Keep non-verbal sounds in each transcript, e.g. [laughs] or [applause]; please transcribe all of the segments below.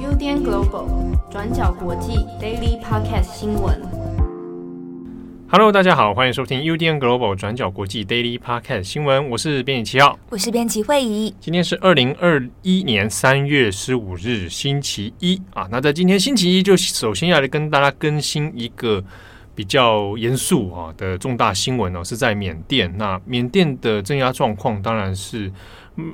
UDN Global 转角国际 Daily Podcast 新闻。Hello，大家好，欢迎收听 UDN Global 转角国际 Daily Podcast 新闻，我是编辑七号，我是编辑惠仪。今天是二零二一年三月十五日，星期一啊。那在今天星期一，就首先要来跟大家更新一个比较严肃啊的重大新闻哦，是在缅甸。那缅甸的镇压状况当然是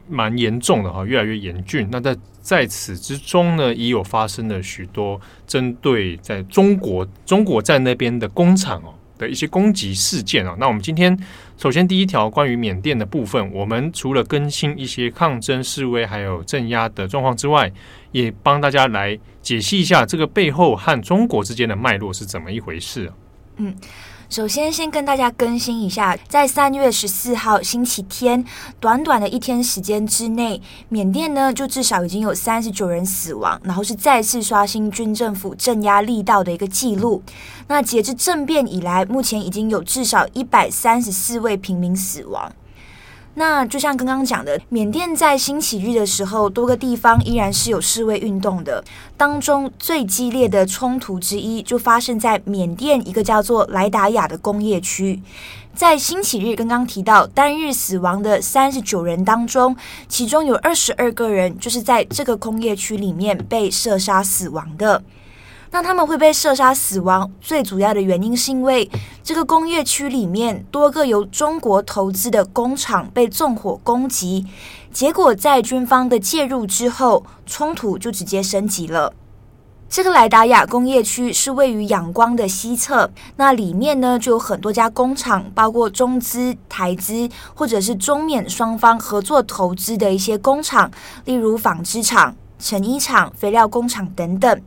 蛮严重的哈，越来越严峻。那在在此之中呢，也有发生了许多针对在中国中国在那边的工厂哦。的一些攻击事件啊，那我们今天首先第一条关于缅甸的部分，我们除了更新一些抗争示威还有镇压的状况之外，也帮大家来解析一下这个背后和中国之间的脉络是怎么一回事？嗯。首先，先跟大家更新一下，在三月十四号星期天，短短的一天时间之内，缅甸呢就至少已经有三十九人死亡，然后是再次刷新军政府镇压力道的一个记录。那截至政变以来，目前已经有至少一百三十四位平民死亡。那就像刚刚讲的，缅甸在星期日的时候，多个地方依然是有示威运动的。当中最激烈的冲突之一，就发生在缅甸一个叫做莱达亚的工业区。在星期日刚刚提到单日死亡的三十九人当中，其中有二十二个人就是在这个工业区里面被射杀死亡的。那他们会被射杀死亡，最主要的原因是因为这个工业区里面多个由中国投资的工厂被纵火攻击，结果在军方的介入之后，冲突就直接升级了。这个莱达亚工业区是位于仰光的西侧，那里面呢就有很多家工厂，包括中资、台资或者是中缅双方合作投资的一些工厂，例如纺织厂、成衣厂、肥料工厂等等。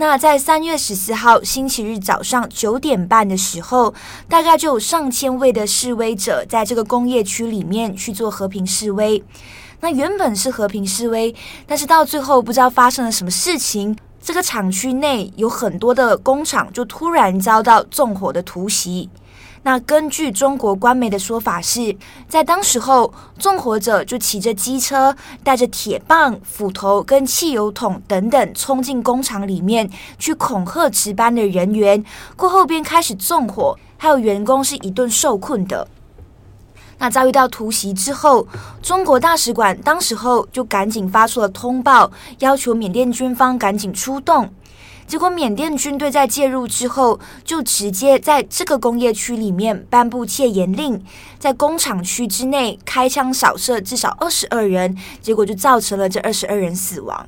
那在三月十四号星期日早上九点半的时候，大概就有上千位的示威者在这个工业区里面去做和平示威。那原本是和平示威，但是到最后不知道发生了什么事情，这个厂区内有很多的工厂就突然遭到纵火的突袭。那根据中国官媒的说法是，在当时候，纵火者就骑着机车，带着铁棒、斧头跟汽油桶等等，冲进工厂里面去恐吓值班的人员。过后便开始纵火，还有员工是一顿受困的。那遭遇到突袭之后，中国大使馆当时候就赶紧发出了通报，要求缅甸军方赶紧出动。结果，缅甸军队在介入之后，就直接在这个工业区里面颁布戒严令，在工厂区之内开枪扫射至少二十二人，结果就造成了这二十二人死亡。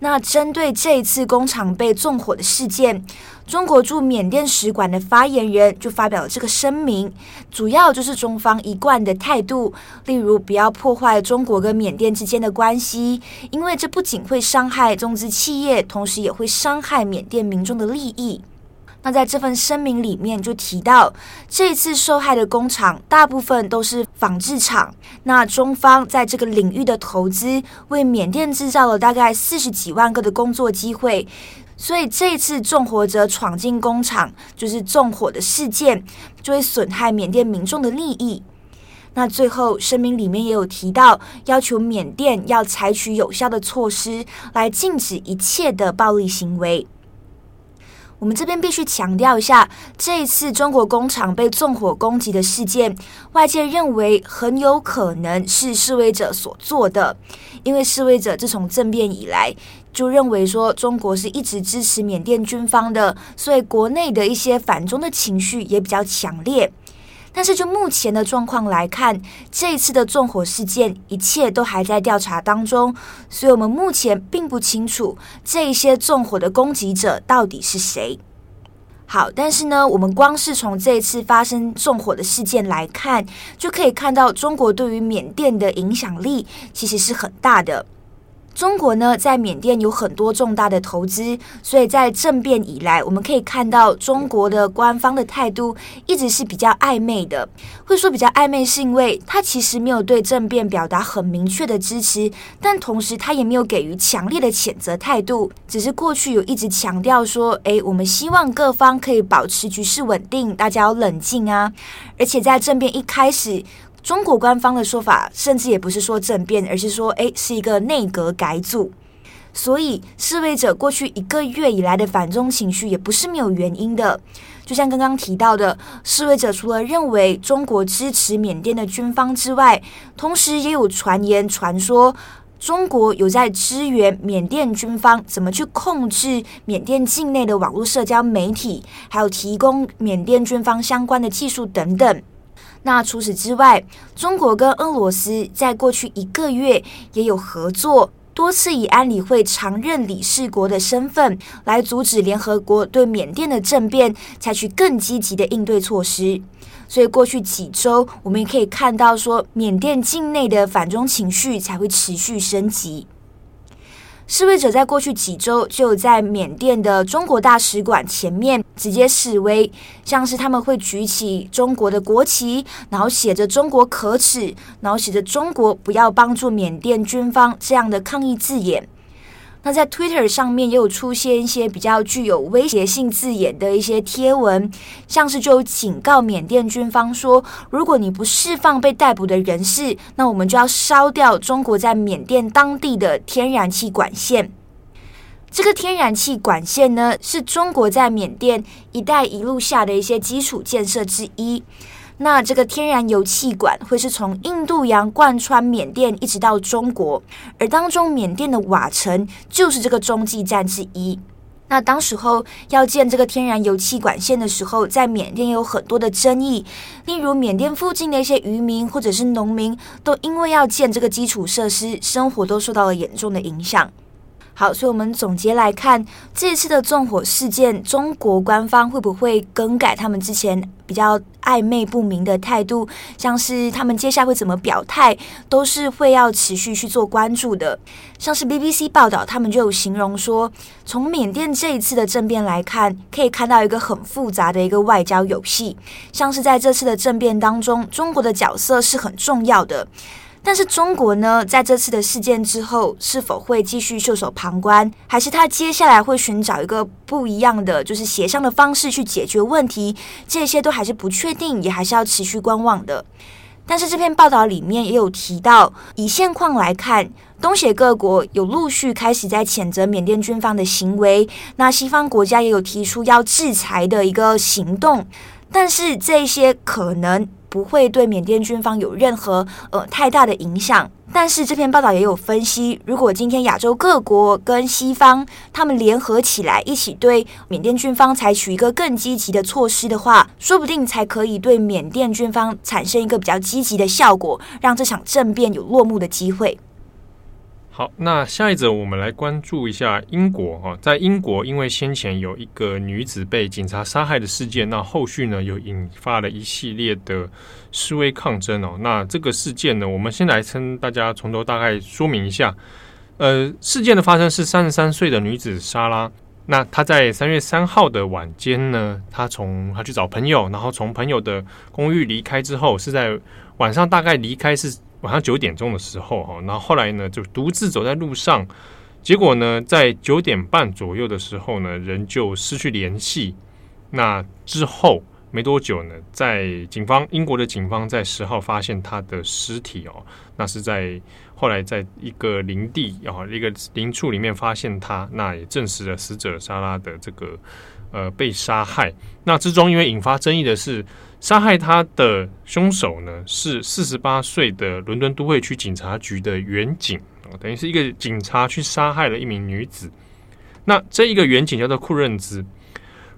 那针对这一次工厂被纵火的事件，中国驻缅甸使馆的发言人就发表了这个声明，主要就是中方一贯的态度，例如不要破坏中国跟缅甸之间的关系，因为这不仅会伤害中资企业，同时也会伤害缅甸民众的利益。那在这份声明里面就提到，这次受害的工厂大部分都是纺织厂。那中方在这个领域的投资，为缅甸制造了大概四十几万个的工作机会。所以这次纵火者闯进工厂，就是纵火的事件，就会损害缅甸民众的利益。那最后声明里面也有提到，要求缅甸要采取有效的措施，来禁止一切的暴力行为。我们这边必须强调一下，这一次中国工厂被纵火攻击的事件，外界认为很有可能是示威者所做的，因为示威者自从政变以来，就认为说中国是一直支持缅甸军方的，所以国内的一些反中的情绪也比较强烈。但是就目前的状况来看，这一次的纵火事件一切都还在调查当中，所以我们目前并不清楚这一些纵火的攻击者到底是谁。好，但是呢，我们光是从这一次发生纵火的事件来看，就可以看到中国对于缅甸的影响力其实是很大的。中国呢，在缅甸有很多重大的投资，所以在政变以来，我们可以看到中国的官方的态度一直是比较暧昧的。会说比较暧昧，是因为他其实没有对政变表达很明确的支持，但同时他也没有给予强烈的谴责态度，只是过去有一直强调说，诶，我们希望各方可以保持局势稳定，大家要冷静啊。而且在政变一开始。中国官方的说法甚至也不是说政变，而是说，诶，是一个内阁改组。所以，示威者过去一个月以来的反中情绪也不是没有原因的。就像刚刚提到的，示威者除了认为中国支持缅甸的军方之外，同时也有传言传说中国有在支援缅甸军方怎么去控制缅甸境内的网络社交媒体，还有提供缅甸军方相关的技术等等。那除此之外，中国跟俄罗斯在过去一个月也有合作。多次以安理会常任理事国的身份来阻止联合国对缅甸的政变采取更积极的应对措施，所以过去几周我们也可以看到说，缅甸境内的反中情绪才会持续升级。示威者在过去几周就在缅甸的中国大使馆前面直接示威，像是他们会举起中国的国旗，然后写着“中国可耻”，然后写着“中国不要帮助缅甸军方”这样的抗议字眼。那在 Twitter 上面也有出现一些比较具有威胁性字眼的一些贴文，像是就警告缅甸军方说，如果你不释放被逮捕的人士，那我们就要烧掉中国在缅甸当地的天然气管线。这个天然气管线呢，是中国在缅甸“一带一路”下的一些基础建设之一。那这个天然油气管会是从印度洋贯穿缅甸一直到中国，而当中缅甸的瓦城就是这个中继站之一。那当时候要建这个天然油气管线的时候，在缅甸有很多的争议，例如缅甸附近的一些渔民或者是农民，都因为要建这个基础设施，生活都受到了严重的影响。好，所以我们总结来看，这次的纵火事件，中国官方会不会更改他们之前比较暧昧不明的态度？像是他们接下来会怎么表态，都是会要持续去做关注的。像是 BBC 报道，他们就有形容说，从缅甸这一次的政变来看，可以看到一个很复杂的一个外交游戏。像是在这次的政变当中，中国的角色是很重要的。但是中国呢，在这次的事件之后，是否会继续袖手旁观，还是他接下来会寻找一个不一样的，就是协商的方式去解决问题？这些都还是不确定，也还是要持续观望的。但是这篇报道里面也有提到，以现况来看，东协各国有陆续开始在谴责缅甸军方的行为，那西方国家也有提出要制裁的一个行动，但是这些可能。不会对缅甸军方有任何呃太大的影响，但是这篇报道也有分析，如果今天亚洲各国跟西方他们联合起来，一起对缅甸军方采取一个更积极的措施的话，说不定才可以对缅甸军方产生一个比较积极的效果，让这场政变有落幕的机会。好，那下一则我们来关注一下英国哈，在英国因为先前有一个女子被警察杀害的事件，那后续呢又引发了一系列的示威抗争哦。那这个事件呢，我们先来跟大家从头大概说明一下。呃，事件的发生是三十三岁的女子莎拉，那她在三月三号的晚间呢，她从她去找朋友，然后从朋友的公寓离开之后，是在晚上大概离开是。晚上九点钟的时候，哈，然后后来呢，就独自走在路上，结果呢，在九点半左右的时候呢，人就失去联系。那之后没多久呢，在警方，英国的警方在十号发现他的尸体哦，那是在后来在一个林地啊，一个林处里面发现他，那也证实了死者莎拉的这个呃被杀害。那之中因为引发争议的是。杀害他的凶手呢，是四十八岁的伦敦都会区警察局的员警，等于是一个警察去杀害了一名女子。那这一个员警叫做库任兹，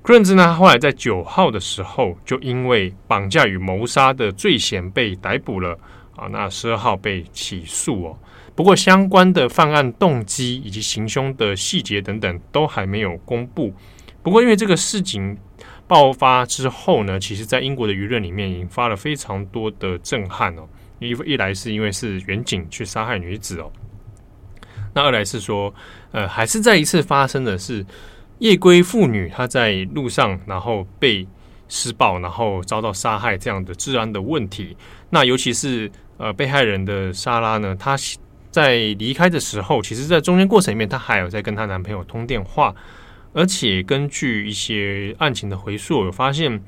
库认兹呢，后来在九号的时候就因为绑架与谋杀的罪嫌被逮捕了啊。那十二号被起诉哦，不过相关的犯案动机以及行凶的细节等等都还没有公布。不过因为这个事情。爆发之后呢，其实，在英国的舆论里面引发了非常多的震撼哦。一一来是因为是远警去杀害女子哦，那二来是说，呃，还是再一次发生的是夜归妇女她在路上然后被施暴，然后遭到杀害这样的治安的问题。那尤其是呃被害人的莎拉呢，她在离开的时候，其实，在中间过程里面，她还有在跟她男朋友通电话。而且根据一些案情的回溯，有发现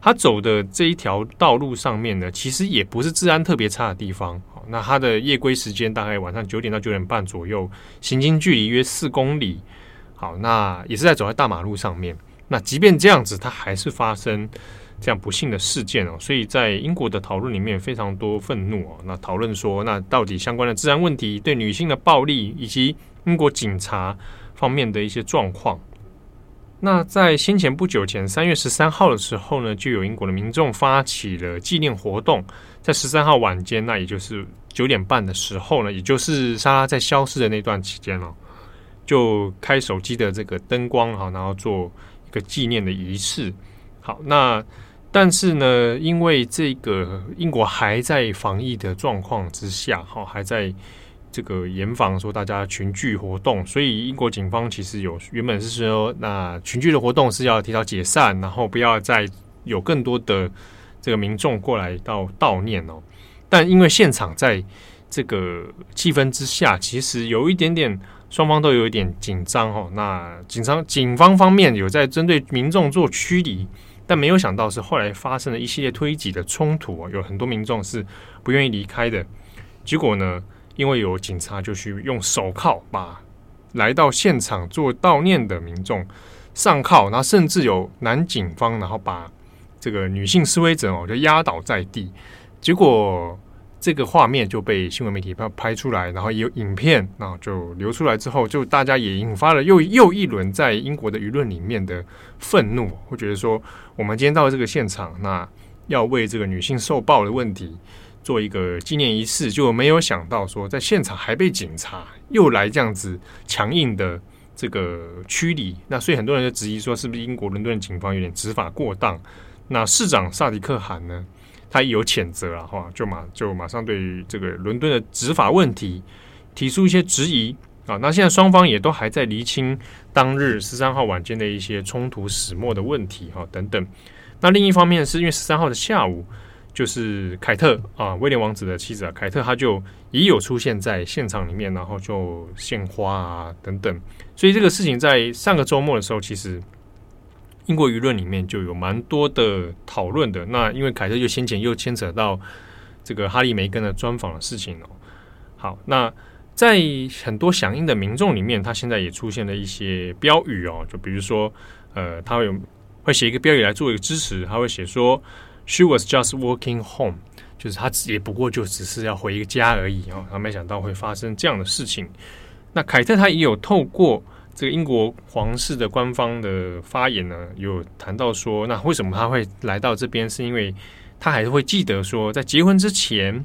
他走的这一条道路上面呢，其实也不是治安特别差的地方。那他的夜归时间大概晚上九点到九点半左右，行经距离约四公里。好，那也是在走在大马路上面。那即便这样子，它还是发生这样不幸的事件哦。所以在英国的讨论里面，非常多愤怒哦。那讨论说，那到底相关的治安问题、对女性的暴力，以及英国警察方面的一些状况。那在先前不久前，三月十三号的时候呢，就有英国的民众发起了纪念活动，在十三号晚间，那也就是九点半的时候呢，也就是莎拉在消失的那段期间哦，就开手机的这个灯光哈，然后做一个纪念的仪式。好，那但是呢，因为这个英国还在防疫的状况之下，哈，还在。这个严防说大家群聚活动，所以英国警方其实有原本是说，那群聚的活动是要提早解散，然后不要再有更多的这个民众过来到悼念哦。但因为现场在这个气氛之下，其实有一点点双方都有一点紧张哦。那警方警方方面有在针对民众做驱离，但没有想到是后来发生了一系列推挤的冲突哦，有很多民众是不愿意离开的，结果呢？因为有警察就去用手铐把来到现场做悼念的民众上铐，然后甚至有男警方，然后把这个女性示威者哦就压倒在地。结果这个画面就被新闻媒体拍拍出来，然后有影片，然后就流出来之后，就大家也引发了又又一轮在英国的舆论里面的愤怒，会觉得说我们今天到这个现场，那要为这个女性受暴的问题。做一个纪念仪式，就没有想到说在现场还被警察又来这样子强硬的这个驱离。那所以很多人就质疑说，是不是英国伦敦的警方有点执法过当？那市长萨迪克汗呢，他也有谴责了哈，就马就马上对这个伦敦的执法问题提出一些质疑啊。那现在双方也都还在厘清当日十三号晚间的一些冲突始末的问题哈等等。那另一方面是因为十三号的下午。就是凯特啊，威廉王子的妻子啊，凯特，她就也有出现在现场里面，然后就献花啊等等。所以这个事情在上个周末的时候，其实英国舆论里面就有蛮多的讨论的。那因为凯特就先前又牵扯到这个哈利梅根的专访的事情哦。好，那在很多响应的民众里面，他现在也出现了一些标语哦，就比如说，呃，他会有会写一个标语来做一个支持，他会写说。She was just walking home，就是她也不过就只是要回一个家而已哦。他没想到会发生这样的事情。那凯特她也有透过这个英国皇室的官方的发言呢，有谈到说，那为什么他会来到这边？是因为他还是会记得说，在结婚之前，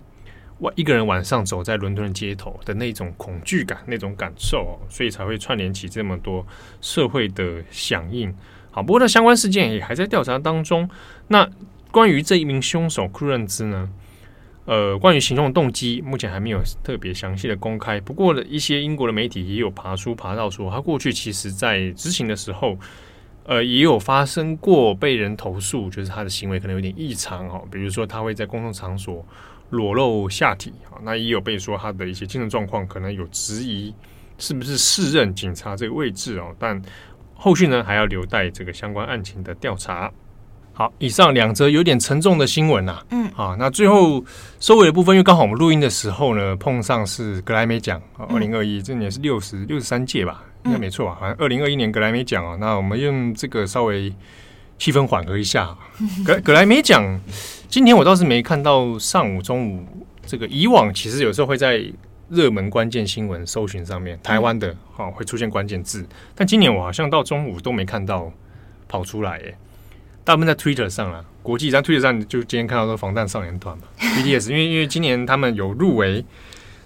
我一个人晚上走在伦敦的街头的那种恐惧感、那种感受，所以才会串联起这么多社会的响应。好，不过呢，相关事件也还在调查当中。那关于这一名凶手库伦兹呢，呃，关于行动动机，目前还没有特别详细的公开。不过呢，一些英国的媒体也有爬书爬到说，他过去其实在执行的时候，呃，也有发生过被人投诉，就是他的行为可能有点异常哦，比如说他会在公共场所裸露下体啊，那也有被说他的一些精神状况可能有质疑，是不是适任警察这个位置哦？但后续呢，还要留待这个相关案情的调查。好，以上两则有点沉重的新闻呐、啊。嗯，好，那最后收尾的部分，因为刚好我们录音的时候呢，碰上是格莱美奖啊，二零二一，这年是六十六十三届吧，应该没错吧？好像二零二一年格莱美奖啊，那我们用这个稍微气氛缓和一下。[laughs] 格格莱美奖，今天我倒是没看到上午、中午这个，以往其实有时候会在热门关键新闻搜寻上面，台湾的哈会出现关键字，但今年我好像到中午都没看到跑出来耶。大部分在 Twitter 上啊，国际在 Twitter 上就今天看到说防弹少年团嘛，[laughs] BTS，因为因为今年他们有入围，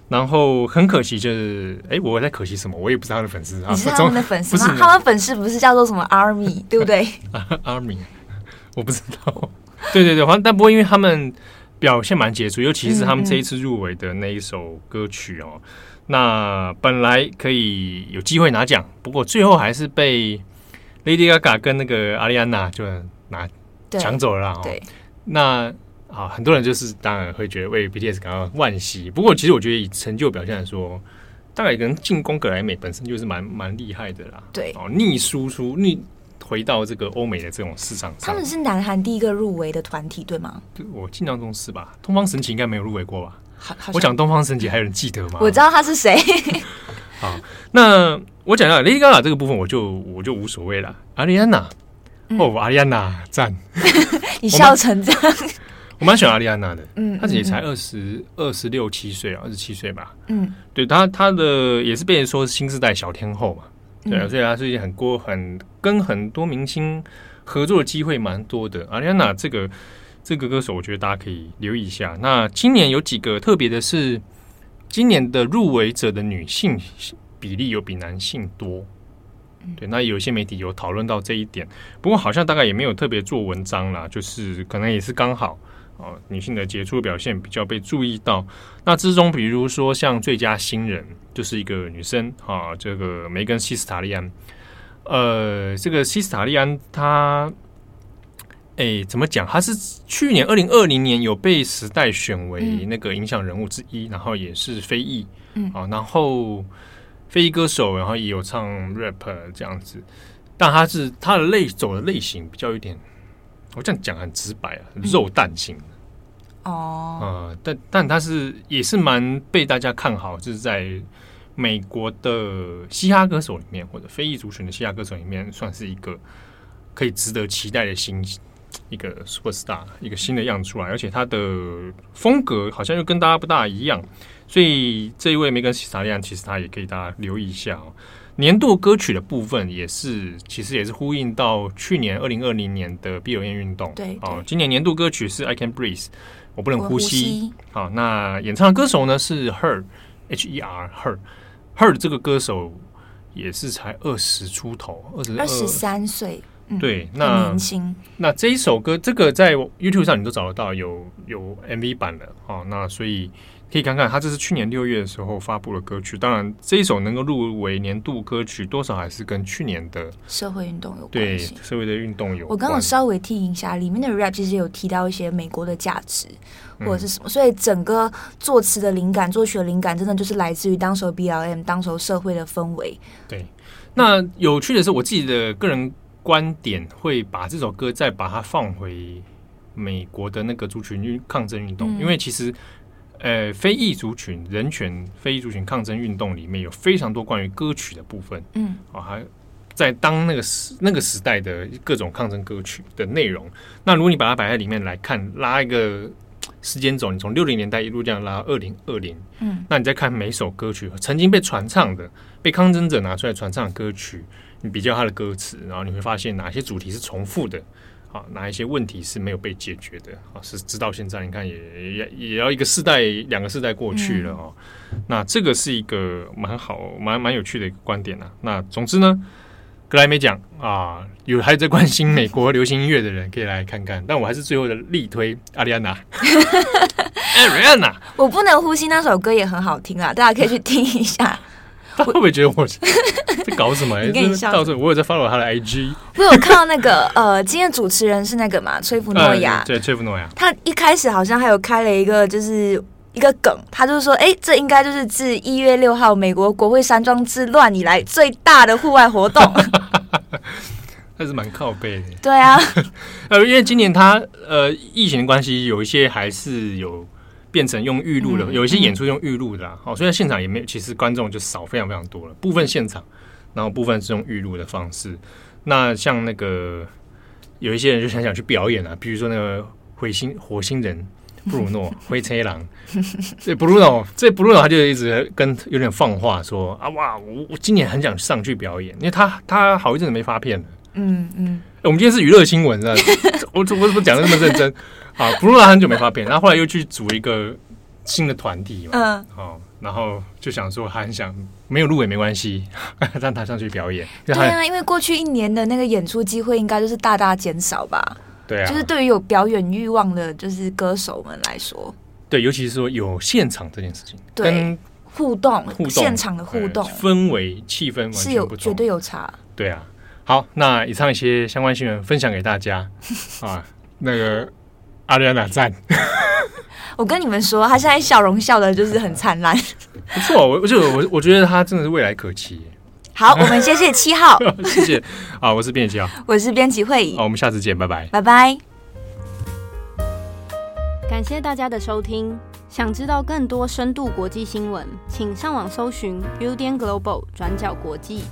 然后很可惜就是，哎，我在可惜什么？我也不是他的粉丝啊，你是 [laughs] 他们的粉丝吗？他们粉丝不是叫做什么 Army [laughs] 对不对？Army，我不知道。对对对，反正但不过因为他们表现蛮杰出，尤其是他们这一次入围的那一首歌曲哦，嗯嗯那本来可以有机会拿奖，不过最后还是被 Lady Gaga 跟那个阿丽安娜就。拿抢走了，对，那啊，很多人就是当然会觉得为 BTS 感到惋惜。不过，其实我觉得以成就表现来说，大概可能进攻格莱美本身就是蛮蛮厉害的啦。对，哦，逆输出逆回到这个欧美的这种市场上。他们是南韩第一个入围的团体，对吗？我印象中是吧？东方神起应该没有入围过吧？我讲东方神起，还有人记得吗？我知道他是谁。[laughs] 好，那我讲到 Lady Gaga 这个部分，我就我就无所谓了。阿丽安娜，哦，阿丽安娜赞，[laughs] 你笑成这样。我蛮喜欢阿丽安娜的，嗯，她也才二十二十六七岁啊，二十七岁吧。嗯，对她，她的也是被人说是新时代小天后嘛。对啊，所以她最近很多很跟很多明星合作的机会蛮多的。阿丽安娜这个这个歌手，我觉得大家可以留意一下。那今年有几个特别的是，今年的入围者的女性比例有比男性多。对，那有些媒体有讨论到这一点，不过好像大概也没有特别做文章啦，就是可能也是刚好。哦，女性的杰出表现比较被注意到。那之中，比如说像最佳新人，就是一个女生啊，这个梅根西斯塔利安。呃，这个西斯塔利安她，哎，怎么讲？她是去年二零二零年有被时代选为那个影响人物之一，嗯、然后也是非裔，嗯，啊，然后非裔歌手，然后也有唱 rap 这样子。但他是他的类走的类型比较有点。我这样讲很直白啊，肉蛋型的哦，但但他是也是蛮被大家看好，就是在美国的嘻哈歌手里面，或者非裔族群的嘻哈歌手里面，算是一个可以值得期待的新一个 super star，一个新的样子出来，而且他的风格好像又跟大家不大一样，所以这一位梅根希斯塔利安，其实他也可以大家留意一下哦。年度歌曲的部分也是，其实也是呼应到去年二零二零年的闭口烟运动。对，哦，今年年度歌曲是《I Can Breathe》，我不能呼吸。好，那演唱的歌手呢是 Her，H E R Her，Her 这个歌手也是才二十出头，二十二十三岁。对，嗯、那年轻。那这一首歌，这个在 YouTube 上你都找得到，有有 MV 版的。哦，那所以。可以看看，他这是去年六月的时候发布的歌曲。当然，这一首能够入围年度歌曲，多少还是跟去年的社会运动有关系。对，社会的运动有關。我刚刚稍微听一下，里面的 rap 其实有提到一些美国的价值或者是什么，嗯、所以整个作词的灵感、作曲的灵感，真的就是来自于当时 BLM 当时社会的氛围。对，那有趣的是，我自己的个人观点，会把这首歌再把它放回美国的那个族群运抗争运动，嗯、因为其实。呃，非裔族群人权、非裔族群抗争运动里面有非常多关于歌曲的部分，嗯，啊，还在当那个时那个时代的各种抗争歌曲的内容。那如果你把它摆在里面来看，拉一个时间轴，你从六零年代一路这样拉到二零二零，嗯，那你再看每首歌曲曾经被传唱的、被抗争者拿出来传唱的歌曲，你比较它的歌词，然后你会发现哪些主题是重复的。啊，哪一些问题是没有被解决的？啊，是直到现在，你看也也也要一个世代、两个世代过去了哦。嗯、那这个是一个蛮好、蛮蛮有趣的一个观点啊。那总之呢，格莱美奖啊，有还在关心美国流行音乐的人可以来看看。[laughs] 但我还是最后的力推阿丽安娜。艾瑞安娜，[laughs] 我不能呼吸那首歌也很好听啊，大家可以去听一下。他 [laughs] 会不会觉得我在搞什么？[laughs] 你到时候我有在 follow 他的 IG。我有看到那个呃，今天主持人是那个嘛，崔福诺亚。对，崔福诺亚。他一开始好像还有开了一个，就是一个梗，他就是说，哎，这应该就是自一月六号美国国会山庄之乱以来最大的户外活动。[laughs] 还是蛮靠背的。对啊。呃，因为今年他呃疫情的关系，有一些还是有。变成用预录的，有一些演出用预录的啦。好，所以现场也没有，其实观众就少非常非常多了。部分现场，然后部分是用预录的方式。那像那个有一些人就想想去表演啊，比如说那个火星火星人布鲁诺 [laughs] 灰车狼，这布鲁诺这布鲁诺他就一直跟有点放话说啊哇，我我今年很想上去表演，因为他他好一阵子没发片了。嗯嗯，我们今天是娱乐新闻，是 [laughs] 我我怎么讲的那么认真？[laughs] 啊，布鲁诺很久没发片，然后后来又去组一个新的团体嘛，嗯，好，然后就想说他很想没有入围没关系，让他上去表演。对啊，因为过去一年的那个演出机会应该就是大大减少吧？对啊，就是对于有表演欲望的，就是歌手们来说，对，尤其是说有现场这件事情，对，跟互动、互动、现场的互动、氛围、气氛完全不同，是有绝对有差。对啊，好，那以上一些相关新闻分享给大家 [laughs] 啊，那个。阿瑞安娜赞！[laughs] 我跟你们说，他现在笑容笑的就是很灿烂，[laughs] 不错。我我就我我觉得他真的是未来可期。好，我们谢谢七号，谢谢啊，我是编辑七号，我是编辑会议，好，我们下次见，拜拜，拜拜。感谢大家的收听。想知道更多深度国际新闻，请上网搜寻 Udan Global 转角国际。